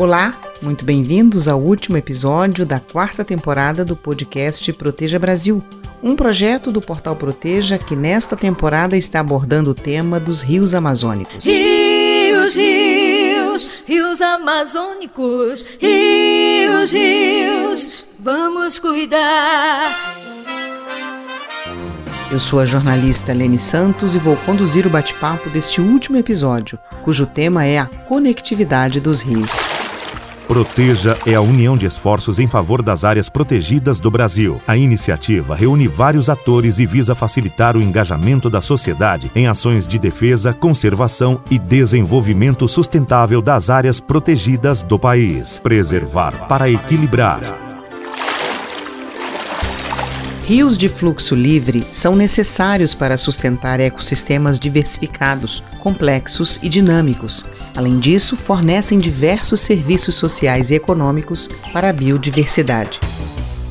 Olá, muito bem-vindos ao último episódio da quarta temporada do podcast Proteja Brasil, um projeto do Portal Proteja que nesta temporada está abordando o tema dos rios amazônicos. Rios, rios, rios amazônicos, rios, rios, vamos cuidar. Eu sou a jornalista Lene Santos e vou conduzir o bate-papo deste último episódio, cujo tema é a conectividade dos rios. Proteja é a união de esforços em favor das áreas protegidas do Brasil. A iniciativa reúne vários atores e visa facilitar o engajamento da sociedade em ações de defesa, conservação e desenvolvimento sustentável das áreas protegidas do país. Preservar para equilibrar. Rios de fluxo livre são necessários para sustentar ecossistemas diversificados, complexos e dinâmicos. Além disso, fornecem diversos serviços sociais e econômicos para a biodiversidade.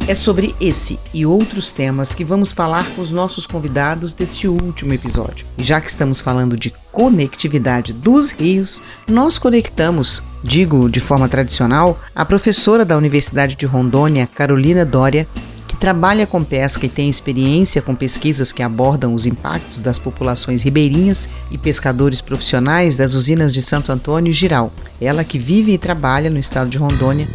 É sobre esse e outros temas que vamos falar com os nossos convidados deste último episódio. E já que estamos falando de conectividade dos rios, nós conectamos, digo de forma tradicional, a professora da Universidade de Rondônia, Carolina Dória, trabalha com pesca e tem experiência com pesquisas que abordam os impactos das populações ribeirinhas e pescadores profissionais das usinas de Santo Antônio e Giral. Ela que vive e trabalha no estado de Rondônia.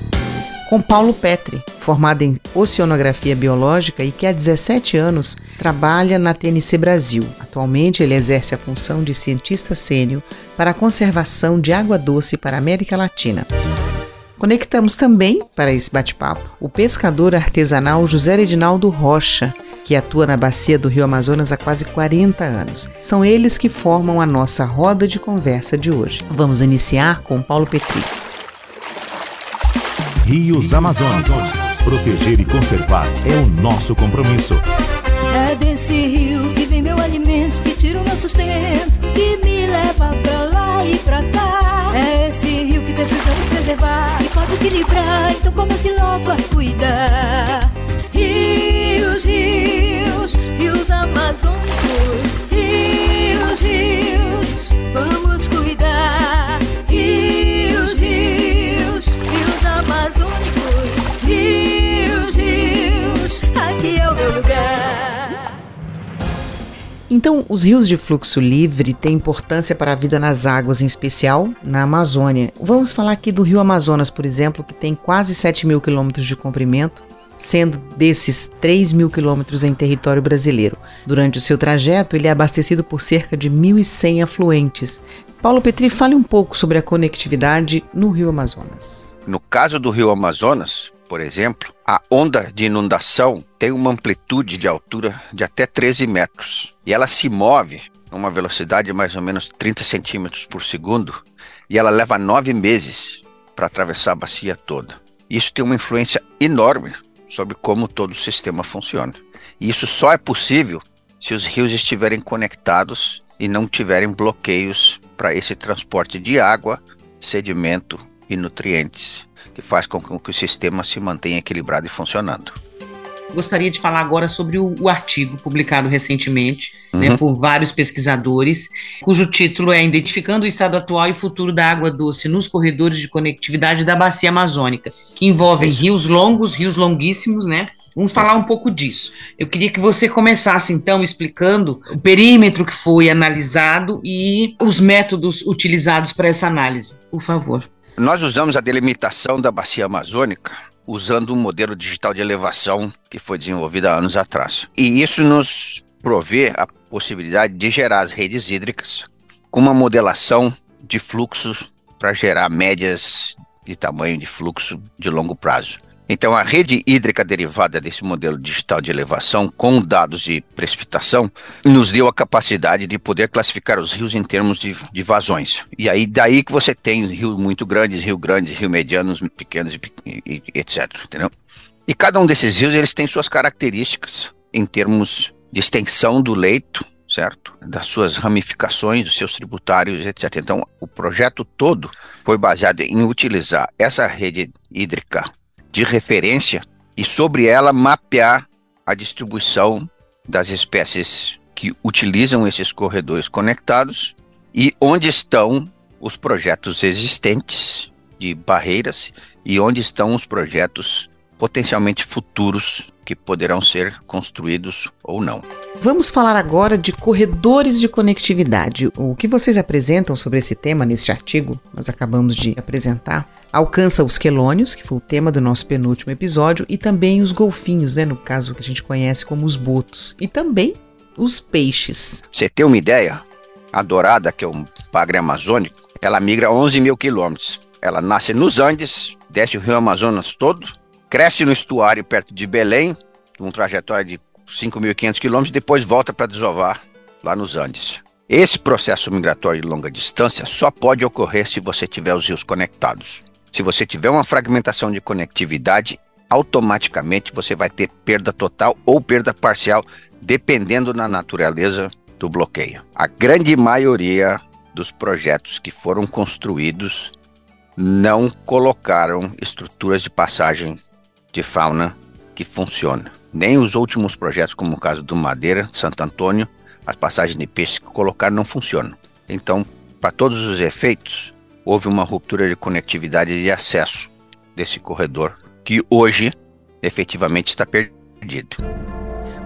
Com Paulo Petri, formado em Oceanografia Biológica e que há 17 anos trabalha na TNC Brasil. Atualmente ele exerce a função de cientista sênior para a conservação de água doce para a América Latina. Conectamos também, para esse bate-papo, o pescador artesanal José Edinaldo Rocha, que atua na bacia do Rio Amazonas há quase 40 anos. São eles que formam a nossa roda de conversa de hoje. Vamos iniciar com Paulo Petri. Rios Amazonas. Proteger e conservar é o nosso compromisso. É desse Os rios de fluxo livre têm importância para a vida nas águas, em especial na Amazônia. Vamos falar aqui do Rio Amazonas, por exemplo, que tem quase 7 mil quilômetros de comprimento, sendo desses 3 mil quilômetros em território brasileiro. Durante o seu trajeto, ele é abastecido por cerca de 1.100 afluentes. Paulo Petri, fale um pouco sobre a conectividade no Rio Amazonas. No caso do Rio Amazonas, por exemplo, a onda de inundação tem uma amplitude de altura de até 13 metros e ela se move numa velocidade de mais ou menos 30 centímetros por segundo e ela leva nove meses para atravessar a bacia toda. Isso tem uma influência enorme sobre como todo o sistema funciona. E isso só é possível se os rios estiverem conectados e não tiverem bloqueios para esse transporte de água, sedimento e nutrientes, que faz com que o sistema se mantenha equilibrado e funcionando. Gostaria de falar agora sobre o, o artigo publicado recentemente Uhum. né, por vários pesquisadores, cujo título é Identificando o Estado Atual e Futuro da Água Doce nos Corredores de Conectividade da Bacia Amazônica, que envolvem Isso. rios longos, rios longuíssimos, né? Vamos falar um pouco disso. Eu queria que você começasse, então, explicando o perímetro que foi analisado e os métodos utilizados para essa análise. Por favor. Nós usamos a delimitação da bacia amazônica usando um modelo digital de elevação que foi desenvolvido há anos atrás. E isso nos provê a possibilidade de gerar as redes hídricas com uma modelação de fluxos para gerar médias de tamanho de fluxo de longo prazo. Então, a rede hídrica derivada desse modelo digital de elevação, com dados de precipitação, nos deu a capacidade de poder classificar os rios em termos de, de vazões. E aí, daí que você tem rios muito grandes, rio grandes, rio medianos, pequenos pe- e- e etc. Entendeu? E cada um desses rios eles têm suas características em termos de extensão do leito, certo? Das suas ramificações, dos seus tributários, etc. Então, o projeto todo foi baseado em utilizar essa rede hídrica de referência e sobre ela mapear a distribuição das espécies que utilizam esses corredores conectados e onde estão os projetos existentes de barreiras e onde estão os projetos potencialmente futuros que poderão ser construídos ou não. Vamos falar agora de corredores de conectividade. O que vocês apresentam sobre esse tema neste artigo, nós acabamos de apresentar, alcança os quelônios, que foi o tema do nosso penúltimo episódio, e também os golfinhos, né, no caso que a gente conhece como os botos, e também os peixes. Você tem uma ideia? A dourada, que é um pagre amazônico, ela migra 11 mil quilômetros. Ela nasce nos Andes, desce o rio Amazonas todo, cresce no estuário perto de Belém, um trajetória de 5.500 quilômetros, depois volta para desovar lá nos Andes. Esse processo migratório de longa distância só pode ocorrer se você tiver os rios conectados. Se você tiver uma fragmentação de conectividade, automaticamente você vai ter perda total ou perda parcial, dependendo da natureza do bloqueio. A grande maioria dos projetos que foram construídos não colocaram estruturas de passagem de fauna que funciona. Nem os últimos projetos, como o caso do Madeira, Santo Antônio, as passagens de peixe que colocaram não funcionam. Então, para todos os efeitos, houve uma ruptura de conectividade e de acesso desse corredor, que hoje efetivamente está perdido.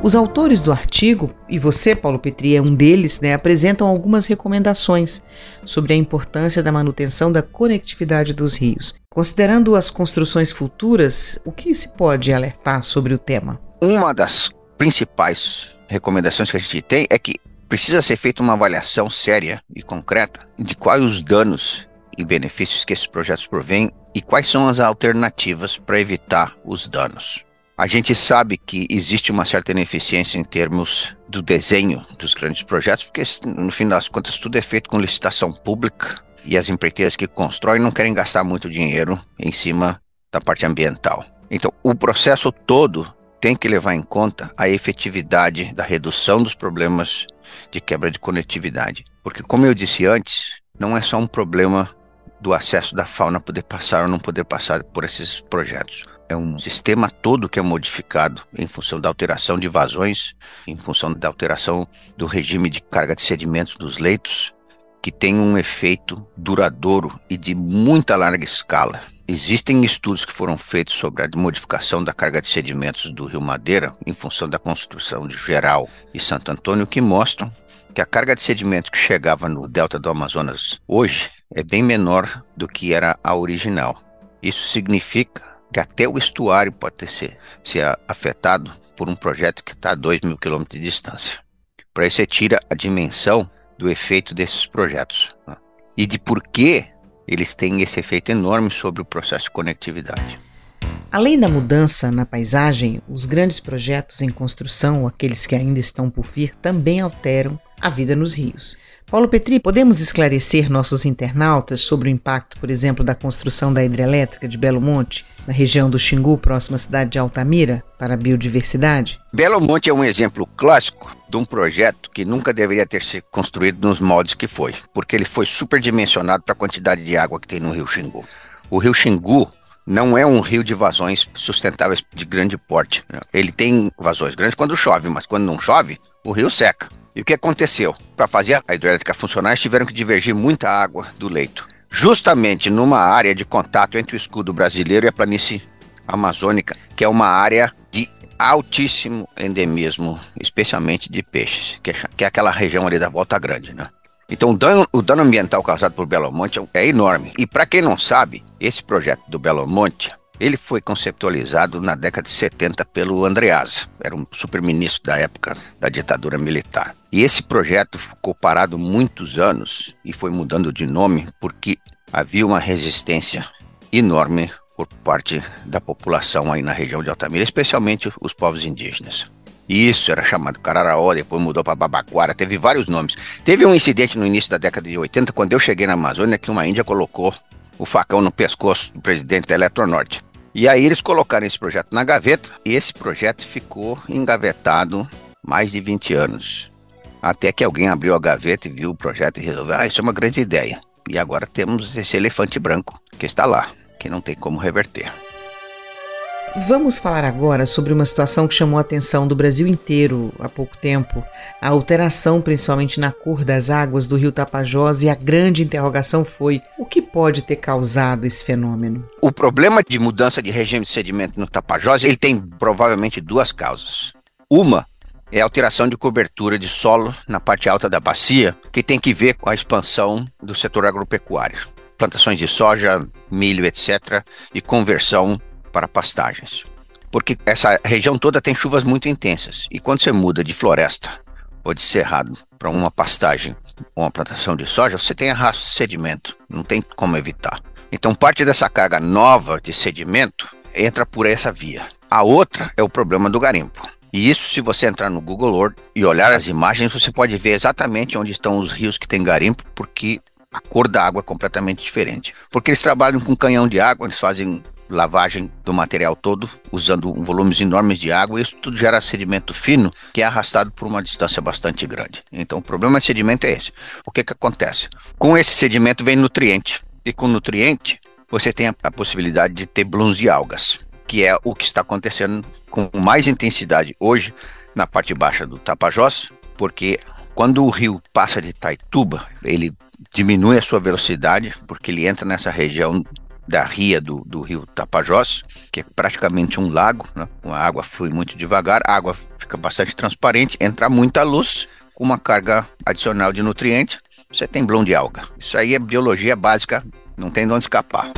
Os autores do artigo, e você, Paulo Petri, é um deles, né, apresentam algumas recomendações sobre a importância da manutenção da conectividade dos rios. Considerando as construções futuras, o que se pode alertar sobre o tema? Uma das principais recomendações que a gente tem é que precisa ser feita uma avaliação séria e concreta de quais os danos e benefícios que esses projetos provêm e quais são as alternativas para evitar os danos. A gente sabe que existe uma certa ineficiência em termos do desenho dos grandes projetos, porque no fim das contas tudo é feito com licitação pública e as empreiteiras que constroem não querem gastar muito dinheiro em cima da parte ambiental. Então, o processo todo tem que levar em conta a efetividade da redução dos problemas de quebra de conectividade. Porque, como eu disse antes, não é só um problema do acesso da fauna poder passar ou não poder passar por esses projetos é um sistema todo que é modificado em função da alteração de vazões, em função da alteração do regime de carga de sedimentos dos leitos, que tem um efeito duradouro e de muita larga escala. Existem estudos que foram feitos sobre a modificação da carga de sedimentos do Rio Madeira em função da construção de Geral e Santo Antônio que mostram que a carga de sedimento que chegava no delta do Amazonas hoje é bem menor do que era a original. Isso significa que até o estuário pode ter ser, ser afetado por um projeto que está a 2 mil quilômetros de distância. Para isso você tira a dimensão do efeito desses projetos né? e de por que eles têm esse efeito enorme sobre o processo de conectividade. Além da mudança na paisagem, os grandes projetos em construção, aqueles que ainda estão por vir, também alteram a vida nos rios. Paulo Petri, podemos esclarecer nossos internautas sobre o impacto, por exemplo, da construção da hidrelétrica de Belo Monte, na região do Xingu, próxima à cidade de Altamira, para a biodiversidade? Belo Monte é um exemplo clássico de um projeto que nunca deveria ter sido construído nos moldes que foi, porque ele foi superdimensionado para a quantidade de água que tem no rio Xingu. O rio Xingu não é um rio de vazões sustentáveis de grande porte. Ele tem vazões grandes quando chove, mas quando não chove, o rio seca. E o que aconteceu? Para fazer a hidrelétrica funcionar, eles tiveram que divergir muita água do leito, justamente numa área de contato entre o escudo brasileiro e a planície amazônica, que é uma área de altíssimo endemismo, especialmente de peixes, que é, que é aquela região ali da Volta Grande, né? Então, o dano, o dano ambiental causado por Belo Monte é enorme. E para quem não sabe, esse projeto do Belo Monte ele foi conceptualizado na década de 70 pelo Andreasa, era um super-ministro da época da ditadura militar. E esse projeto ficou parado muitos anos e foi mudando de nome porque havia uma resistência enorme por parte da população aí na região de Altamira, especialmente os povos indígenas. Isso era chamado Cararaó, depois mudou para Babaquara, teve vários nomes. Teve um incidente no início da década de 80, quando eu cheguei na Amazônia, que uma índia colocou o facão no pescoço do presidente da Eletronorte. E aí eles colocaram esse projeto na gaveta e esse projeto ficou engavetado mais de 20 anos. Até que alguém abriu a gaveta e viu o projeto e resolveu: ah, isso é uma grande ideia. E agora temos esse elefante branco que está lá, que não tem como reverter. Vamos falar agora sobre uma situação que chamou a atenção do Brasil inteiro há pouco tempo. A alteração, principalmente na cor das águas do rio Tapajós, e a grande interrogação foi: o que pode ter causado esse fenômeno? O problema de mudança de regime de sedimento no Tapajós ele tem provavelmente duas causas. Uma é a alteração de cobertura de solo na parte alta da bacia, que tem que ver com a expansão do setor agropecuário. Plantações de soja, milho, etc., e conversão para pastagens. Porque essa região toda tem chuvas muito intensas. E quando você muda de floresta ou de cerrado para uma pastagem ou uma plantação de soja, você tem arrasto de sedimento. Não tem como evitar. Então, parte dessa carga nova de sedimento entra por essa via. A outra é o problema do garimpo. E isso, se você entrar no Google Earth e olhar as imagens, você pode ver exatamente onde estão os rios que tem garimpo, porque a cor da água é completamente diferente. Porque eles trabalham com canhão de água, eles fazem lavagem do material todo, usando volumes enormes de água, e isso tudo gera sedimento fino que é arrastado por uma distância bastante grande. Então, o problema de sedimento é esse. O que, que acontece? Com esse sedimento vem nutriente, e com nutriente você tem a possibilidade de ter blooms de algas, que é o que está acontecendo com mais intensidade hoje na parte baixa do Tapajós, porque quando o rio passa de Taituba, ele diminui a sua velocidade, porque ele entra nessa região da ria do, do rio Tapajós, que é praticamente um lago, né? a água flui muito devagar, a água fica bastante transparente, entra muita luz, com uma carga adicional de nutrientes, você tem blom de alga. Isso aí é biologia básica, não tem de onde escapar.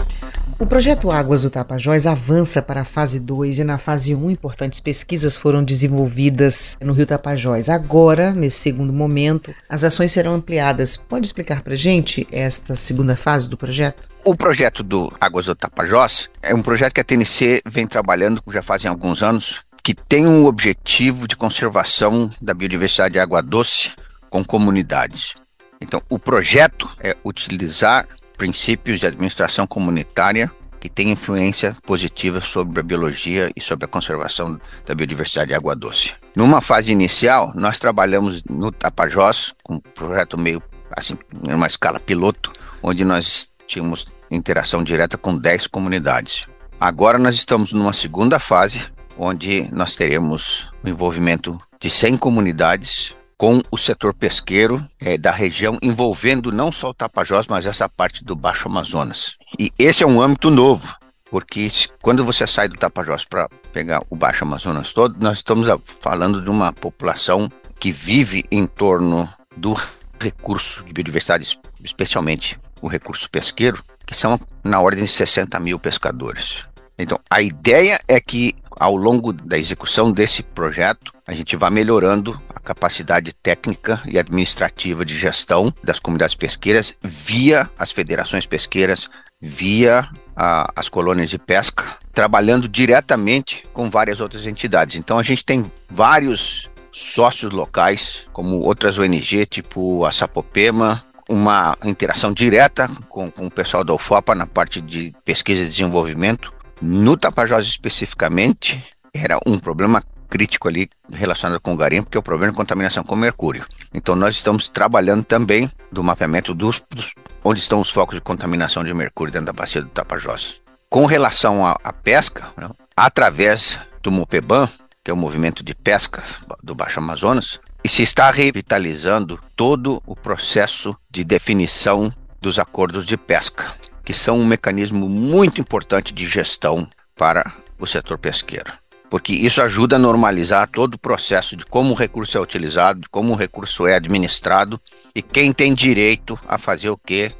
O projeto Águas do Tapajós avança para a fase 2 e na fase 1 um, importantes pesquisas foram desenvolvidas no Rio Tapajós. Agora, nesse segundo momento, as ações serão ampliadas. Pode explicar para gente esta segunda fase do projeto? O projeto do Águas do Tapajós é um projeto que a TNC vem trabalhando já fazem alguns anos, que tem um objetivo de conservação da biodiversidade de água doce com comunidades. Então, o projeto é utilizar princípios de administração comunitária que têm influência positiva sobre a biologia e sobre a conservação da biodiversidade de água doce. Numa fase inicial, nós trabalhamos no Tapajós, com um projeto meio assim, numa escala piloto, onde nós tínhamos interação direta com 10 comunidades. Agora nós estamos numa segunda fase, onde nós teremos o envolvimento de 100 comunidades com o setor pesqueiro é, da região, envolvendo não só o Tapajós, mas essa parte do Baixo Amazonas. E esse é um âmbito novo, porque quando você sai do Tapajós para pegar o Baixo Amazonas todo, nós estamos falando de uma população que vive em torno do recurso de biodiversidade, especialmente o recurso pesqueiro, que são na ordem de 60 mil pescadores. Então, a ideia é que ao longo da execução desse projeto, a gente vá melhorando a capacidade técnica e administrativa de gestão das comunidades pesqueiras via as federações pesqueiras, via a, as colônias de pesca, trabalhando diretamente com várias outras entidades. Então, a gente tem vários sócios locais, como outras ONG, tipo a Sapopema, uma interação direta com, com o pessoal da UFOPA na parte de pesquisa e desenvolvimento, no Tapajós especificamente, era um problema crítico ali relacionado com o garimpo, que é o problema de contaminação com mercúrio. Então nós estamos trabalhando também do mapeamento dos, dos onde estão os focos de contaminação de mercúrio dentro da bacia do Tapajós. Com relação à pesca, né, através do MOPEBAN, que é o movimento de pesca do Baixo Amazonas, e se está revitalizando todo o processo de definição dos acordos de pesca que são um mecanismo muito importante de gestão para o setor pesqueiro. Porque isso ajuda a normalizar todo o processo de como o recurso é utilizado, de como o recurso é administrado e quem tem direito a fazer o que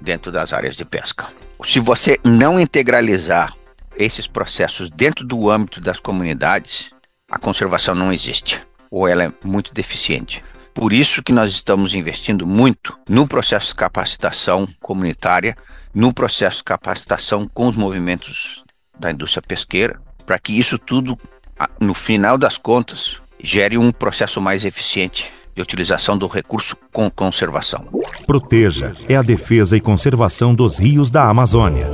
dentro das áreas de pesca. Se você não integralizar esses processos dentro do âmbito das comunidades, a conservação não existe ou ela é muito deficiente. Por isso que nós estamos investindo muito no processo de capacitação comunitária no processo de capacitação com os movimentos da indústria pesqueira, para que isso tudo, no final das contas, gere um processo mais eficiente de utilização do recurso com conservação. Proteja é a defesa e conservação dos rios da Amazônia.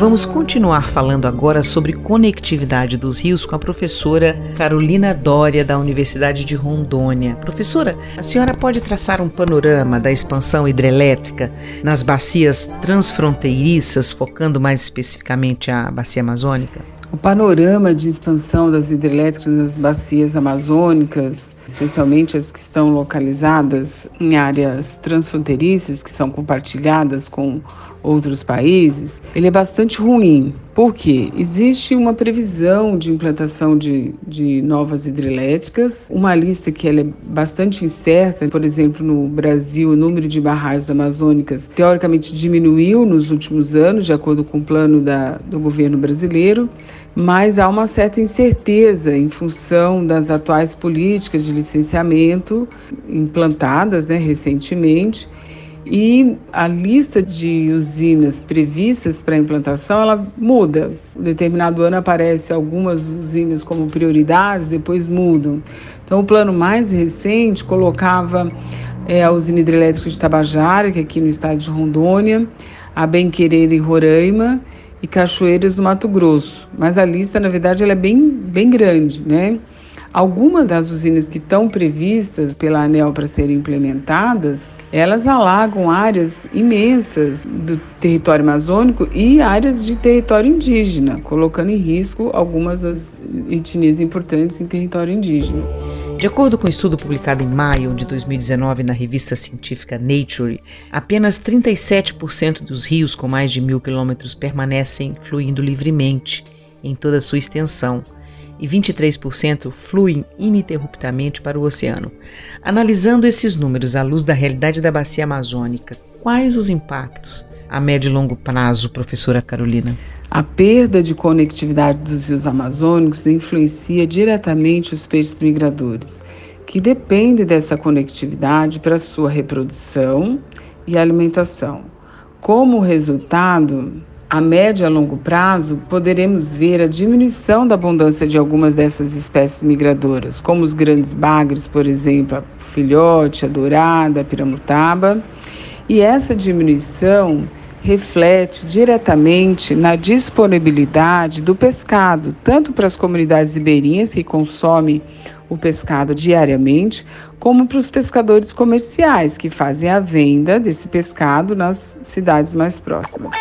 Vamos continuar falando agora sobre conectividade dos rios com a professora Carolina Dória, da Universidade de Rondônia. Professora, a senhora pode traçar um panorama da expansão hidrelétrica nas bacias transfronteiriças, focando mais especificamente a bacia amazônica? O panorama de expansão das hidrelétricas nas bacias amazônicas, especialmente as que estão localizadas em áreas transfronteiriças, que são compartilhadas com outros países, ele é bastante ruim. Por quê? Existe uma previsão de implantação de, de novas hidrelétricas, uma lista que ela é bastante incerta. Por exemplo, no Brasil, o número de barragens amazônicas teoricamente diminuiu nos últimos anos, de acordo com o plano da, do governo brasileiro, mas há uma certa incerteza em função das atuais políticas de licenciamento implantadas né, recentemente e a lista de usinas previstas para implantação ela muda. Em determinado ano aparece algumas usinas como prioridades, depois mudam. Então o plano mais recente colocava é, a usina hidrelétrica de Tabajara, que é aqui no estado de Rondônia, a Benquereira em Roraima e Cachoeiras no Mato Grosso. Mas a lista, na verdade, ela é bem, bem grande, né? Algumas das usinas que estão previstas pela ANEL para serem implementadas, elas alagam áreas imensas do território amazônico e áreas de território indígena, colocando em risco algumas das etnias importantes em território indígena. De acordo com um estudo publicado em maio de 2019 na revista científica Nature, apenas 37% dos rios com mais de mil quilômetros permanecem fluindo livremente em toda a sua extensão e 23% fluem ininterruptamente para o oceano. Analisando esses números à luz da realidade da bacia amazônica, quais os impactos a médio e longo prazo, professora Carolina? A perda de conectividade dos rios amazônicos influencia diretamente os peixes migradores, que dependem dessa conectividade para sua reprodução e alimentação. Como resultado, a médio e a longo prazo, poderemos ver a diminuição da abundância de algumas dessas espécies migradoras, como os grandes bagres, por exemplo, a filhote, a dourada, a piramutaba. E essa diminuição reflete diretamente na disponibilidade do pescado, tanto para as comunidades ribeirinhas que consomem o pescado diariamente, como para os pescadores comerciais que fazem a venda desse pescado nas cidades mais próximas.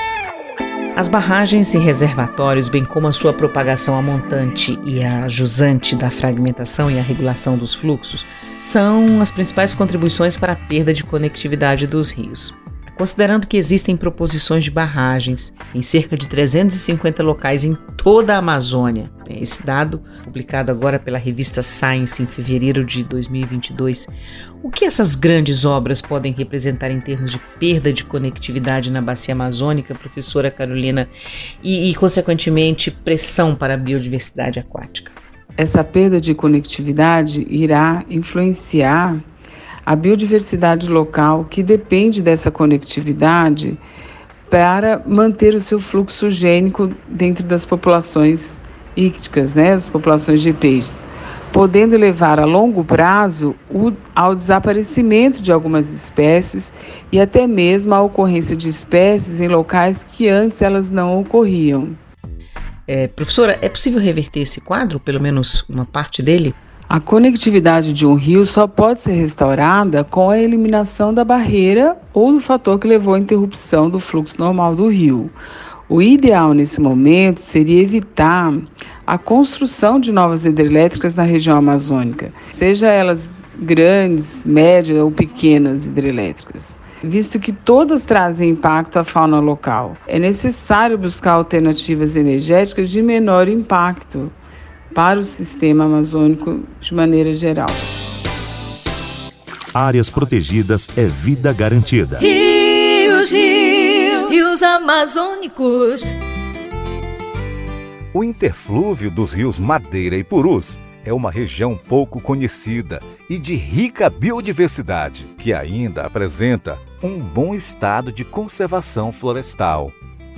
As barragens e reservatórios, bem como a sua propagação a montante e a jusante da fragmentação e a regulação dos fluxos, são as principais contribuições para a perda de conectividade dos rios. Considerando que existem proposições de barragens em cerca de 350 locais em toda a Amazônia, esse dado, publicado agora pela revista Science em fevereiro de 2022, o que essas grandes obras podem representar em termos de perda de conectividade na bacia amazônica, professora Carolina, e, e consequentemente, pressão para a biodiversidade aquática? Essa perda de conectividade irá influenciar a biodiversidade local que depende dessa conectividade para manter o seu fluxo gênico dentro das populações ícticas, né, as populações de peixes, podendo levar a longo prazo o, ao desaparecimento de algumas espécies e até mesmo à ocorrência de espécies em locais que antes elas não ocorriam. É, professora, é possível reverter esse quadro, pelo menos uma parte dele? A conectividade de um rio só pode ser restaurada com a eliminação da barreira ou do fator que levou à interrupção do fluxo normal do rio. O ideal nesse momento seria evitar a construção de novas hidrelétricas na região amazônica, seja elas grandes, médias ou pequenas hidrelétricas visto que todas trazem impacto à fauna local. É necessário buscar alternativas energéticas de menor impacto, para o sistema amazônico de maneira geral. Áreas protegidas é vida garantida. Rios, rios, rios amazônicos. O interflúvio dos rios Madeira e Purus é uma região pouco conhecida e de rica biodiversidade, que ainda apresenta um bom estado de conservação florestal.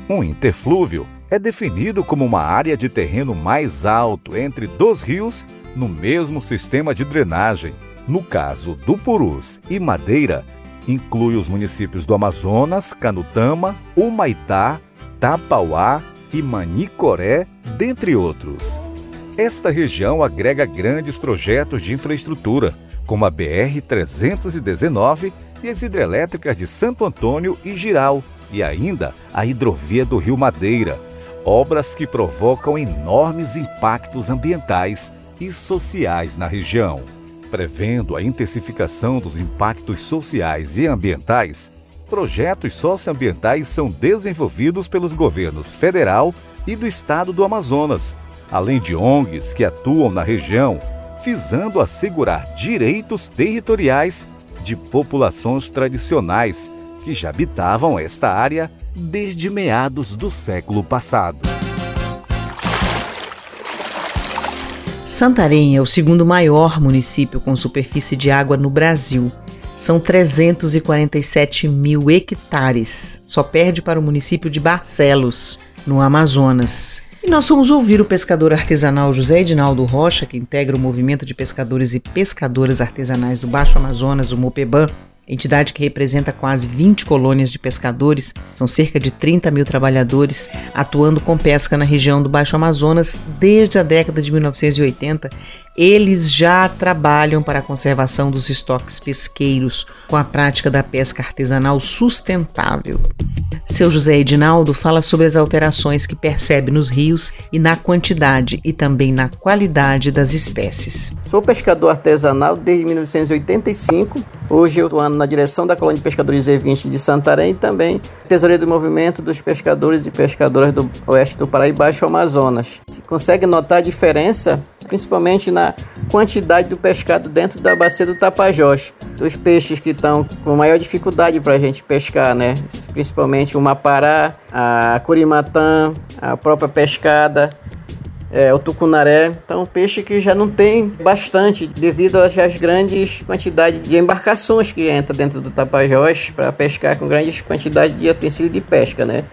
Um interflúvio é definido como uma área de terreno mais alto entre dois rios no mesmo sistema de drenagem. No caso do Purus e Madeira, inclui os municípios do Amazonas, Canutama, Humaitá, Tapauá e Manicoré, dentre outros. Esta região agrega grandes projetos de infraestrutura, como a BR-319 e as hidrelétricas de Santo Antônio e Giral, e ainda a hidrovia do Rio Madeira, obras que provocam enormes impactos ambientais e sociais na região. Prevendo a intensificação dos impactos sociais e ambientais, projetos socioambientais são desenvolvidos pelos governos federal e do estado do Amazonas, além de ONGs que atuam na região, visando assegurar direitos territoriais de populações tradicionais que já habitavam esta área desde meados do século passado. Santarém é o segundo maior município com superfície de água no Brasil. São 347 mil hectares. Só perde para o município de Barcelos, no Amazonas. E nós fomos ouvir o pescador artesanal José Edinaldo Rocha, que integra o movimento de pescadores e pescadoras artesanais do Baixo Amazonas, o MOPEBAN, entidade que representa quase 20 colônias de pescadores, são cerca de 30 mil trabalhadores atuando com pesca na região do Baixo Amazonas desde a década de 1980. Eles já trabalham para a conservação dos estoques pesqueiros com a prática da pesca artesanal sustentável. Seu José Edinaldo fala sobre as alterações que percebe nos rios e na quantidade e também na qualidade das espécies. Sou pescador artesanal desde 1985. Hoje eu estou na direção da Colônia de Pescadores E20 de Santarém e também tesoureiro do movimento dos pescadores e pescadoras do oeste do Paraíba e Baixo Amazonas. Se consegue notar a diferença, principalmente na quantidade do pescado dentro da bacia do Tapajós. Dos peixes que estão com maior dificuldade para a gente pescar, né? Principalmente o mapará, a curimatã, a própria pescada é, o tucunaré. Então, peixe que já não tem bastante devido às grandes quantidades de embarcações que entra dentro do Tapajós para pescar com grandes quantidades de utensílios de pesca, né?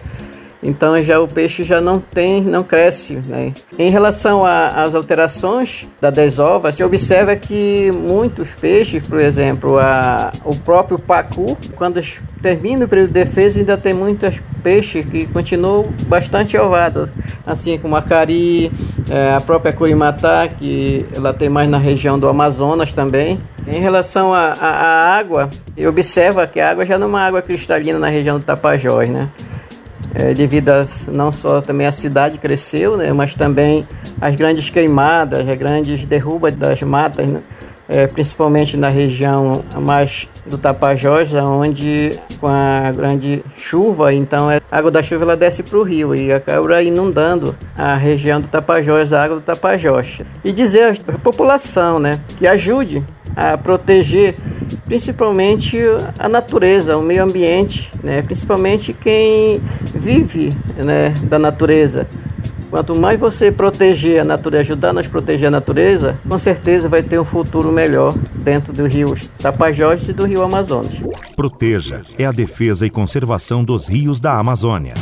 Então já o peixe já não tem, não cresce. Né? Em relação às alterações da desova, se observa que muitos peixes, por exemplo, a, o próprio pacu, quando termina o período de defesa, ainda tem muitos peixes que continuam bastante ovados, assim como a cari, é, a própria curimatá, que ela tem mais na região do Amazonas também. Em relação à água, observa que a água já não é uma água cristalina na região do Tapajós, né? É, devido a não só também a cidade cresceu, né, mas também as grandes queimadas, as grandes derrubas das matas, né, é, principalmente na região mais do Tapajós, onde com a grande chuva, então a água da chuva ela desce para o rio e acaba inundando a região do Tapajós, a água do Tapajós. E dizer à população né, que ajude a proteger principalmente a natureza, o meio ambiente, né? principalmente quem vive né, da natureza. Quanto mais você proteger a natureza, ajudar nós a proteger a natureza, com certeza vai ter um futuro melhor dentro do rio Tapajós e do rio Amazonas. Proteja é a defesa e conservação dos rios da Amazônia.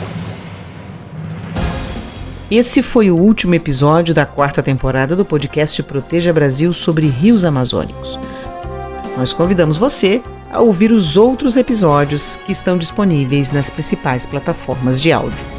Esse foi o último episódio da quarta temporada do podcast Proteja Brasil sobre rios amazônicos. Nós convidamos você a ouvir os outros episódios que estão disponíveis nas principais plataformas de áudio.